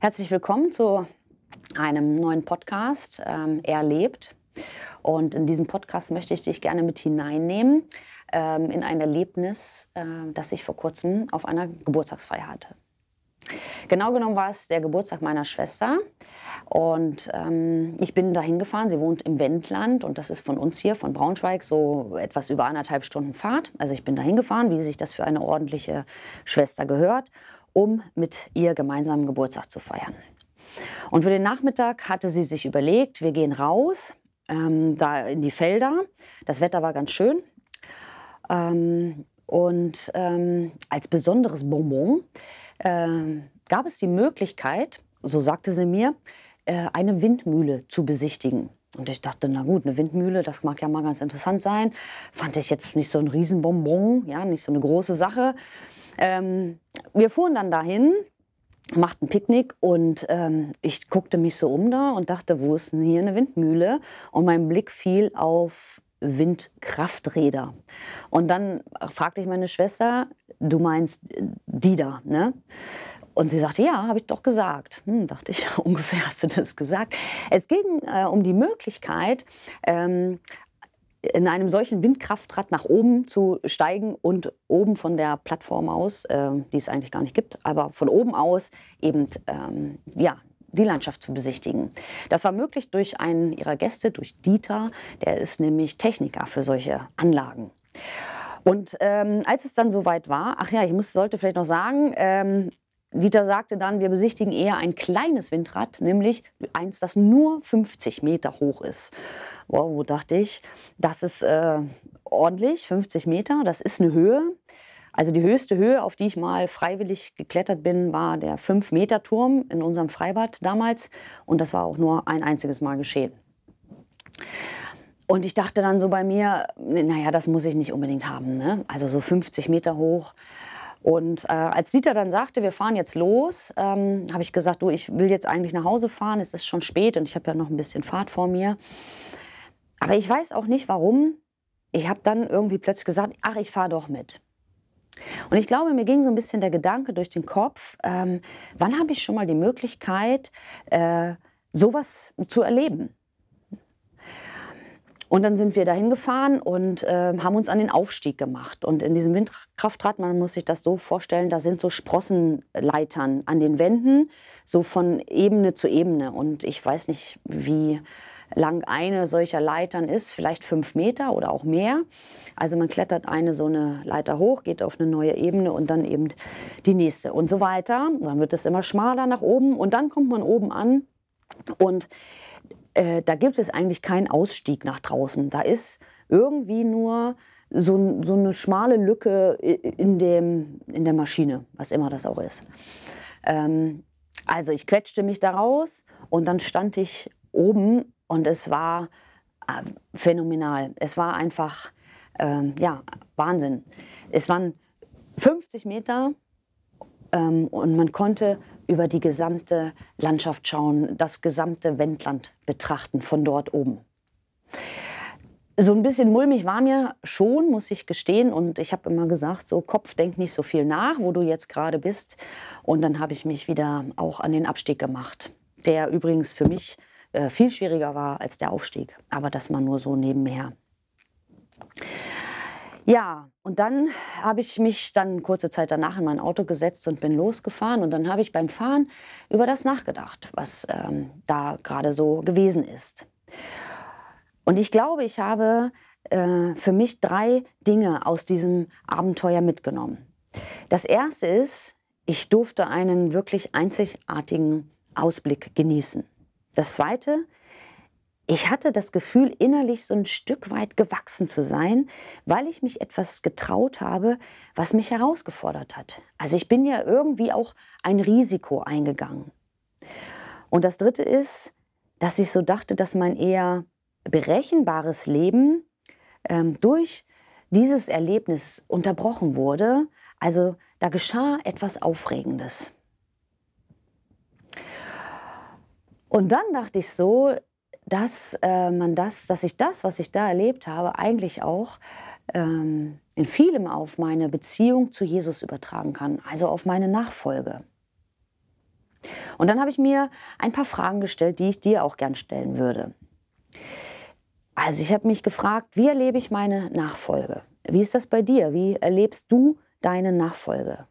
Herzlich willkommen zu einem neuen Podcast, ähm, Er lebt. Und in diesem Podcast möchte ich dich gerne mit hineinnehmen ähm, in ein Erlebnis, äh, das ich vor kurzem auf einer Geburtstagsfeier hatte. Genau genommen war es der Geburtstag meiner Schwester. Und ähm, ich bin dahin gefahren. Sie wohnt im Wendland und das ist von uns hier, von Braunschweig, so etwas über anderthalb Stunden Fahrt. Also ich bin dahin gefahren, wie sich das für eine ordentliche Schwester gehört, um mit ihr gemeinsam Geburtstag zu feiern. Und für den Nachmittag hatte sie sich überlegt, wir gehen raus, ähm, da in die Felder. Das Wetter war ganz schön. Ähm, und ähm, als besonderes Bonbon äh, gab es die Möglichkeit, so sagte sie mir, äh, eine Windmühle zu besichtigen. Und ich dachte, na gut, eine Windmühle, das mag ja mal ganz interessant sein. Fand ich jetzt nicht so ein Riesenbonbon, ja, nicht so eine große Sache. Ähm, wir fuhren dann dahin, machten Picknick und ähm, ich guckte mich so um da und dachte, wo ist denn hier eine Windmühle? Und mein Blick fiel auf Windkrafträder. Und dann fragte ich meine Schwester, du meinst die da, ne? Und sie sagte, ja, habe ich doch gesagt. Hm, dachte ich, ungefähr hast du das gesagt. Es ging äh, um die Möglichkeit, ähm, in einem solchen Windkraftrad nach oben zu steigen und oben von der Plattform aus, äh, die es eigentlich gar nicht gibt, aber von oben aus eben ähm, ja, die Landschaft zu besichtigen. Das war möglich durch einen ihrer Gäste, durch Dieter. Der ist nämlich Techniker für solche Anlagen. Und ähm, als es dann soweit war, ach ja, ich muss, sollte vielleicht noch sagen, ähm, Dieter sagte dann, wir besichtigen eher ein kleines Windrad, nämlich eins, das nur 50 Meter hoch ist. Wow, wo dachte ich, das ist äh, ordentlich, 50 Meter, das ist eine Höhe. Also die höchste Höhe, auf die ich mal freiwillig geklettert bin, war der 5-Meter-Turm in unserem Freibad damals. Und das war auch nur ein einziges Mal geschehen. Und ich dachte dann so bei mir, naja, das muss ich nicht unbedingt haben. Ne? Also so 50 Meter hoch. Und äh, als Dieter dann sagte, wir fahren jetzt los, ähm, habe ich gesagt, du, ich will jetzt eigentlich nach Hause fahren. Es ist schon spät und ich habe ja noch ein bisschen Fahrt vor mir. Aber ich weiß auch nicht warum. Ich habe dann irgendwie plötzlich gesagt, ach, ich fahre doch mit. Und ich glaube, mir ging so ein bisschen der Gedanke durch den Kopf, ähm, wann habe ich schon mal die Möglichkeit, äh, sowas zu erleben? Und dann sind wir dahin gefahren und äh, haben uns an den Aufstieg gemacht. Und in diesem Windkraftrad, man muss sich das so vorstellen, da sind so Sprossenleitern an den Wänden, so von Ebene zu Ebene. Und ich weiß nicht, wie lang eine solcher Leitern ist, vielleicht fünf Meter oder auch mehr. Also man klettert eine so eine Leiter hoch, geht auf eine neue Ebene und dann eben die nächste und so weiter. Dann wird es immer schmaler nach oben und dann kommt man oben an und äh, da gibt es eigentlich keinen Ausstieg nach draußen. Da ist irgendwie nur so, so eine schmale Lücke in, dem, in der Maschine, was immer das auch ist. Ähm, also ich quetschte mich da raus und dann stand ich oben und es war äh, phänomenal. Es war einfach, ähm, ja, Wahnsinn. Es waren 50 Meter und man konnte über die gesamte Landschaft schauen, das gesamte Wendland betrachten von dort oben. So ein bisschen mulmig war mir schon, muss ich gestehen. Und ich habe immer gesagt, so Kopf, denk nicht so viel nach, wo du jetzt gerade bist. Und dann habe ich mich wieder auch an den Abstieg gemacht, der übrigens für mich äh, viel schwieriger war als der Aufstieg. Aber das mal nur so nebenher. Ja, und dann habe ich mich dann kurze Zeit danach in mein Auto gesetzt und bin losgefahren. Und dann habe ich beim Fahren über das nachgedacht, was ähm, da gerade so gewesen ist. Und ich glaube, ich habe äh, für mich drei Dinge aus diesem Abenteuer mitgenommen. Das erste ist, ich durfte einen wirklich einzigartigen Ausblick genießen. Das Zweite, ich hatte das Gefühl, innerlich so ein Stück weit gewachsen zu sein, weil ich mich etwas getraut habe, was mich herausgefordert hat. Also ich bin ja irgendwie auch ein Risiko eingegangen. Und das Dritte ist, dass ich so dachte, dass mein eher berechenbares Leben ähm, durch dieses Erlebnis unterbrochen wurde. Also da geschah etwas Aufregendes. Und dann dachte ich so, dass äh, man das, dass ich das, was ich da erlebt habe, eigentlich auch ähm, in vielem auf meine Beziehung zu Jesus übertragen kann, also auf meine Nachfolge. Und dann habe ich mir ein paar Fragen gestellt, die ich dir auch gern stellen würde. Also ich habe mich gefragt, wie erlebe ich meine Nachfolge? Wie ist das bei dir? Wie erlebst du deine Nachfolge?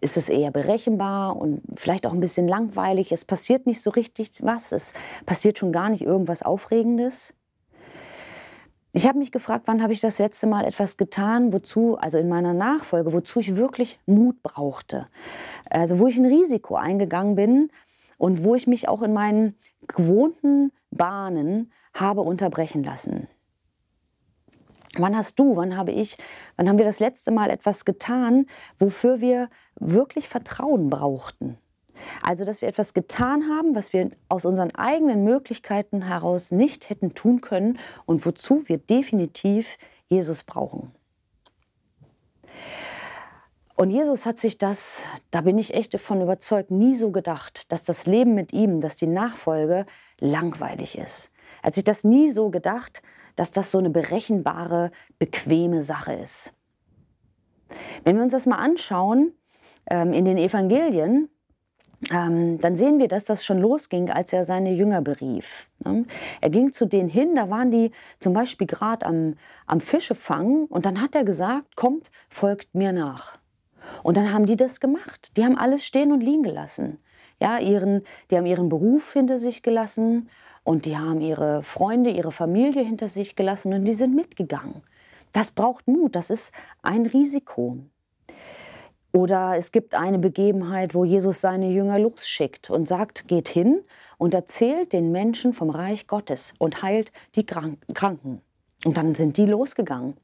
Ist es eher berechenbar und vielleicht auch ein bisschen langweilig? Es passiert nicht so richtig was, es passiert schon gar nicht irgendwas Aufregendes. Ich habe mich gefragt, wann habe ich das letzte Mal etwas getan, wozu, also in meiner Nachfolge, wozu ich wirklich Mut brauchte. Also wo ich ein Risiko eingegangen bin und wo ich mich auch in meinen gewohnten Bahnen habe unterbrechen lassen. Wann hast du, wann habe ich, wann haben wir das letzte Mal etwas getan, wofür wir wirklich Vertrauen brauchten? Also, dass wir etwas getan haben, was wir aus unseren eigenen Möglichkeiten heraus nicht hätten tun können und wozu wir definitiv Jesus brauchen. Und Jesus hat sich das, da bin ich echt davon überzeugt, nie so gedacht, dass das Leben mit ihm, dass die Nachfolge langweilig ist. Er hat sich das nie so gedacht, dass das so eine berechenbare, bequeme Sache ist. Wenn wir uns das mal anschauen ähm, in den Evangelien, ähm, dann sehen wir, dass das schon losging, als er seine Jünger berief. Ne? Er ging zu denen hin, da waren die zum Beispiel gerade am, am Fischefangen und dann hat er gesagt, kommt, folgt mir nach. Und dann haben die das gemacht. Die haben alles stehen und liegen gelassen. Ja, ihren, die haben ihren Beruf hinter sich gelassen und die haben ihre Freunde, ihre Familie hinter sich gelassen und die sind mitgegangen. Das braucht Mut, das ist ein Risiko. Oder es gibt eine Begebenheit, wo Jesus seine Jünger losschickt und sagt, geht hin und erzählt den Menschen vom Reich Gottes und heilt die Kranken. Und dann sind die losgegangen.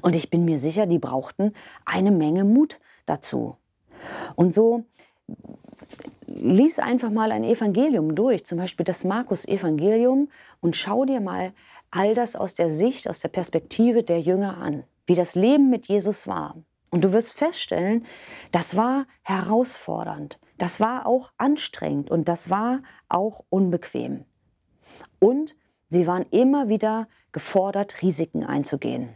Und ich bin mir sicher, die brauchten eine Menge Mut dazu. Und so lies einfach mal ein Evangelium durch, zum Beispiel das Markus-Evangelium, und schau dir mal all das aus der Sicht, aus der Perspektive der Jünger an, wie das Leben mit Jesus war. Und du wirst feststellen, das war herausfordernd, das war auch anstrengend und das war auch unbequem. Und sie waren immer wieder gefordert, Risiken einzugehen.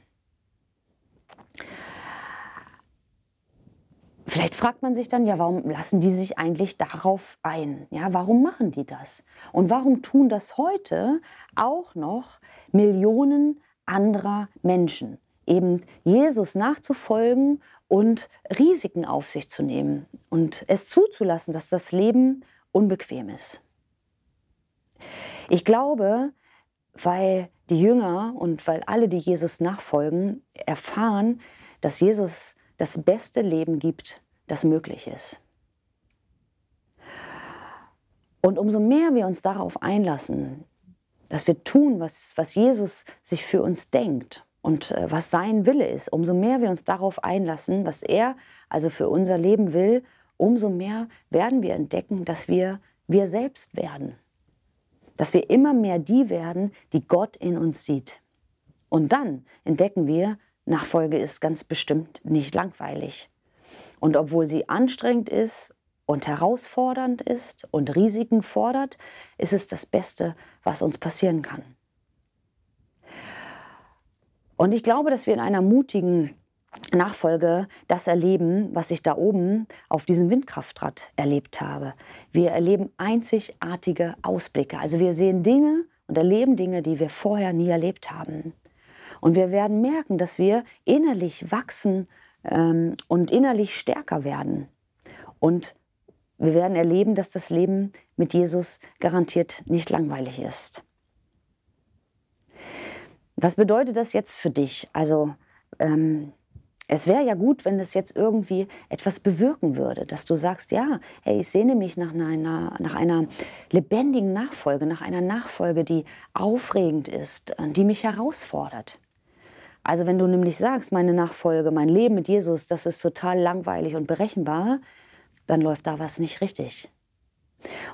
Vielleicht fragt man sich dann, ja, warum lassen die sich eigentlich darauf ein? Ja, warum machen die das? Und warum tun das heute auch noch Millionen anderer Menschen? eben Jesus nachzufolgen und Risiken auf sich zu nehmen und es zuzulassen, dass das Leben unbequem ist. Ich glaube, weil die Jünger und weil alle, die Jesus nachfolgen, erfahren, dass Jesus das beste Leben gibt, das möglich ist. Und umso mehr wir uns darauf einlassen, dass wir tun, was, was Jesus sich für uns denkt und äh, was sein Wille ist. Umso mehr wir uns darauf einlassen, was er also für unser Leben will, umso mehr werden wir entdecken, dass wir wir selbst werden. Dass wir immer mehr die werden, die Gott in uns sieht. Und dann entdecken wir, Nachfolge ist ganz bestimmt nicht langweilig. Und obwohl sie anstrengend ist und herausfordernd ist und Risiken fordert, ist es das Beste, was uns passieren kann. Und ich glaube, dass wir in einer mutigen Nachfolge das erleben, was ich da oben auf diesem Windkraftrad erlebt habe. Wir erleben einzigartige Ausblicke. Also wir sehen Dinge und erleben Dinge, die wir vorher nie erlebt haben. Und wir werden merken, dass wir innerlich wachsen ähm, und innerlich stärker werden. Und wir werden erleben, dass das Leben mit Jesus garantiert nicht langweilig ist. Was bedeutet das jetzt für dich? Also ähm, es wäre ja gut, wenn es jetzt irgendwie etwas bewirken würde, dass du sagst, ja, hey, ich sehne mich nach einer, nach einer lebendigen Nachfolge, nach einer Nachfolge, die aufregend ist, äh, die mich herausfordert. Also wenn du nämlich sagst, meine Nachfolge, mein Leben mit Jesus, das ist total langweilig und berechenbar, dann läuft da was nicht richtig.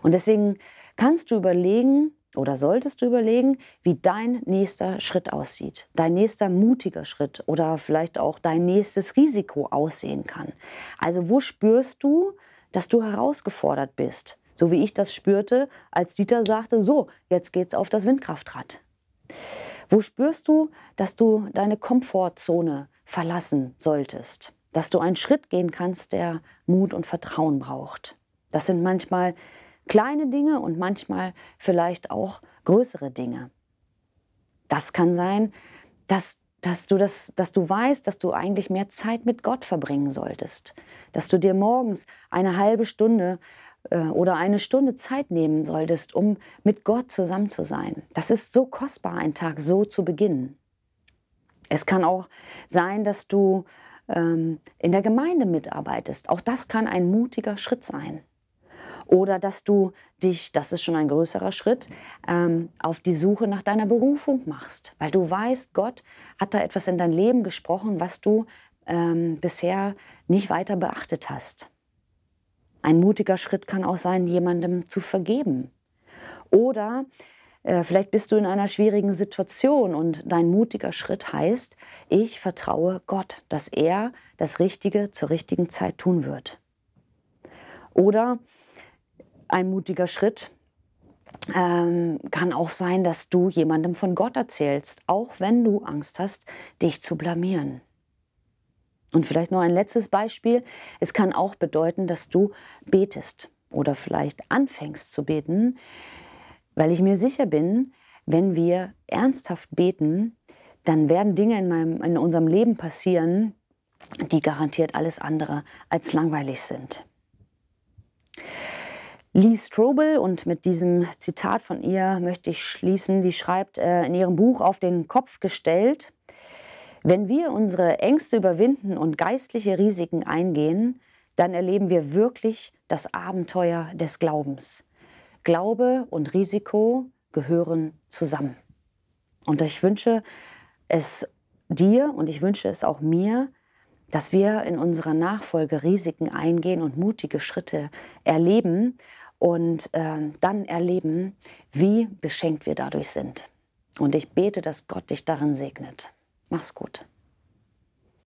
Und deswegen kannst du überlegen, oder solltest du überlegen, wie dein nächster Schritt aussieht, dein nächster mutiger Schritt oder vielleicht auch dein nächstes Risiko aussehen kann. Also wo spürst du, dass du herausgefordert bist? So wie ich das spürte, als Dieter sagte, so, jetzt geht's auf das Windkraftrad. Wo spürst du, dass du deine Komfortzone verlassen solltest? Dass du einen Schritt gehen kannst, der Mut und Vertrauen braucht. Das sind manchmal kleine Dinge und manchmal vielleicht auch größere Dinge. Das kann sein, dass, dass, du das, dass du weißt, dass du eigentlich mehr Zeit mit Gott verbringen solltest. Dass du dir morgens eine halbe Stunde oder eine Stunde Zeit nehmen solltest, um mit Gott zusammen zu sein. Das ist so kostbar, einen Tag so zu beginnen. Es kann auch sein, dass du ähm, in der Gemeinde mitarbeitest. Auch das kann ein mutiger Schritt sein. Oder dass du dich, das ist schon ein größerer Schritt, ähm, auf die Suche nach deiner Berufung machst, weil du weißt, Gott hat da etwas in dein Leben gesprochen, was du ähm, bisher nicht weiter beachtet hast. Ein mutiger Schritt kann auch sein, jemandem zu vergeben. Oder äh, vielleicht bist du in einer schwierigen Situation und dein mutiger Schritt heißt, ich vertraue Gott, dass er das Richtige zur richtigen Zeit tun wird. Oder ein mutiger Schritt ähm, kann auch sein, dass du jemandem von Gott erzählst, auch wenn du Angst hast, dich zu blamieren. Und vielleicht noch ein letztes Beispiel. Es kann auch bedeuten, dass du betest oder vielleicht anfängst zu beten, weil ich mir sicher bin, wenn wir ernsthaft beten, dann werden Dinge in, meinem, in unserem Leben passieren, die garantiert alles andere als langweilig sind. Lee Strobel, und mit diesem Zitat von ihr möchte ich schließen, die schreibt äh, in ihrem Buch Auf den Kopf gestellt, wenn wir unsere Ängste überwinden und geistliche Risiken eingehen, dann erleben wir wirklich das Abenteuer des Glaubens. Glaube und Risiko gehören zusammen. Und ich wünsche es dir und ich wünsche es auch mir, dass wir in unserer Nachfolge Risiken eingehen und mutige Schritte erleben und äh, dann erleben, wie beschenkt wir dadurch sind. Und ich bete, dass Gott dich darin segnet. Mach's gut.